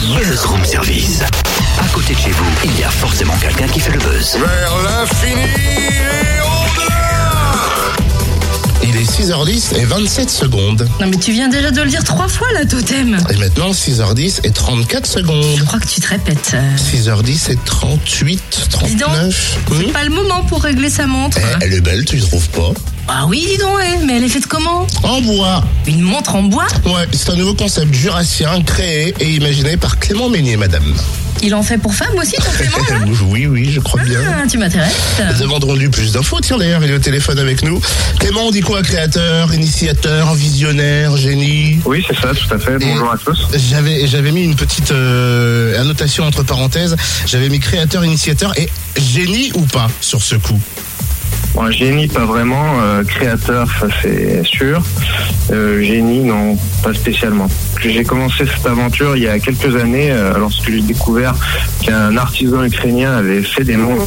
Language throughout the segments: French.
buzz room service. À côté de chez vous, il y a forcément quelqu'un qui fait le buzz. Vers l'infini et au-delà Il est 6h10 et 27 secondes. Non mais tu viens déjà de le dire trois fois là, totem. Et maintenant 6h10 et 34 Je secondes. crois que tu te répètes. euh. 6h10 et 38, Dis donc, 39. C'est Hmm pas le moment pour régler sa montre. Eh, elle est belle, tu trouves pas? Ah oui, dis donc, ouais, mais elle est faite comment En bois. Une montre en bois Ouais, c'est un nouveau concept jurassien créé et imaginé par Clément Meunier, madame. Il en fait pour femme aussi, ton Clément là oui, oui, je crois bien. Ah, tu m'intéresses. Nous avons rendu plus d'infos. Tiens, d'ailleurs, il est au téléphone avec nous. Clément, on dit quoi Créateur, initiateur, visionnaire, génie Oui, c'est ça, tout à fait. Bonjour à tous. J'avais j'avais mis une petite euh, annotation entre parenthèses. J'avais mis créateur, initiateur et génie ou pas sur ce coup? Bon, génie, pas vraiment. euh, créateur, ça c'est sûr. Euh, génie, non, pas spécialement. J'ai commencé cette aventure il y a quelques années, euh, lorsque j'ai découvert qu'un artisan ukrainien avait fait des montres.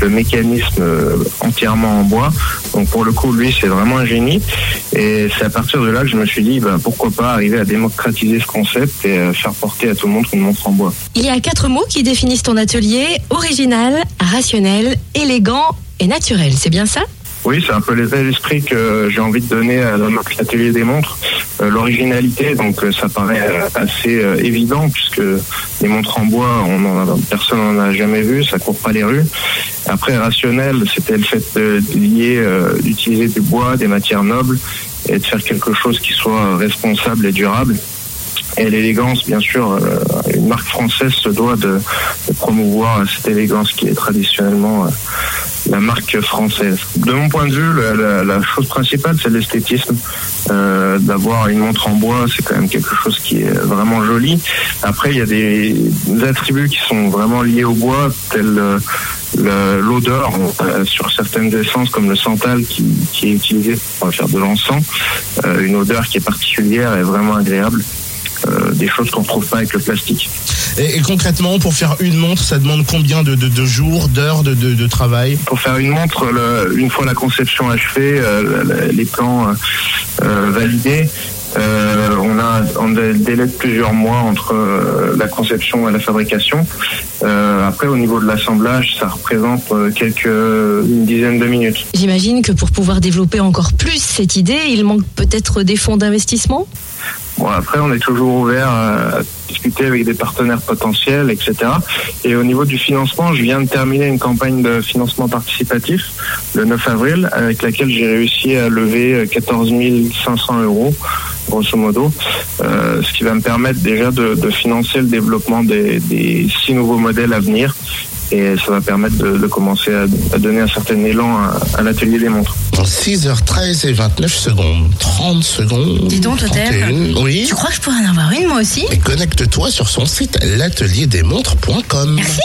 Le mécanisme entièrement en bois. Donc pour le coup, lui, c'est vraiment un génie. Et c'est à partir de là que je me suis dit, ben, pourquoi pas arriver à démocratiser ce concept et faire porter à tout le monde une montre en bois. Il y a quatre mots qui définissent ton atelier original, rationnel, élégant et naturel. C'est bien ça? Oui, c'est un peu l'état d'esprit que j'ai envie de donner à notre atelier des montres. Euh, L'originalité, donc euh, ça paraît euh, assez évident puisque les montres en bois, on a, personne n'en a jamais vu, ça court pas les rues. Après, rationnel, c'était le fait de, d'utiliser du bois, des matières nobles et de faire quelque chose qui soit responsable et durable. Et l'élégance, bien sûr, une marque française se doit de, promouvoir cette élégance qui est traditionnellement la marque française. De mon point de vue, la, chose principale, c'est l'esthétisme. Euh, D'avoir une montre en bois, c'est quand même quelque chose qui est vraiment joli. Après, il y a des, attributs qui sont vraiment liés au bois, tels euh, l'odeur euh, sur certaines essences comme le santal qui, est utilisé pour faire de l'encens. Une odeur qui est particulière et vraiment agréable. Euh, des choses qu'on ne trouve pas avec le plastique. Et, et concrètement, pour faire une montre, ça demande combien de, de- de jours, d'heures de, de- de travail Pour faire une montre, le- une fois la conception achevée, euh, le- les plans euh, validés, euh, on a un dé- délai de plusieurs mois entre euh, la conception et la fabrication. Euh, après, au niveau de l'assemblage, ça représente euh, quelques une dizaine de minutes. J'imagine que pour pouvoir développer encore plus cette idée, il manque peut-être des fonds d'investissement? Bon, après, on est toujours ouvert à discuter avec des partenaires potentiels, etc. Et au niveau du financement, je viens de terminer une campagne de financement participatif le 9 avril, avec laquelle j'ai réussi à lever 14 500 euros, grosso modo, euh, ce qui va me permettre déjà de, financer le développement des six nouveaux modèles à venir. Et ça va permettre de, de commencer à, à donner un certain élan à, à l'atelier des montres. 6h13 et 29 secondes. 30 secondes. Dis donc, Totem. 31. Oui. Tu crois que je pourrais en avoir une moi aussi? Et connecte-toi sur son site l'atelierdesmontres.com. Merci.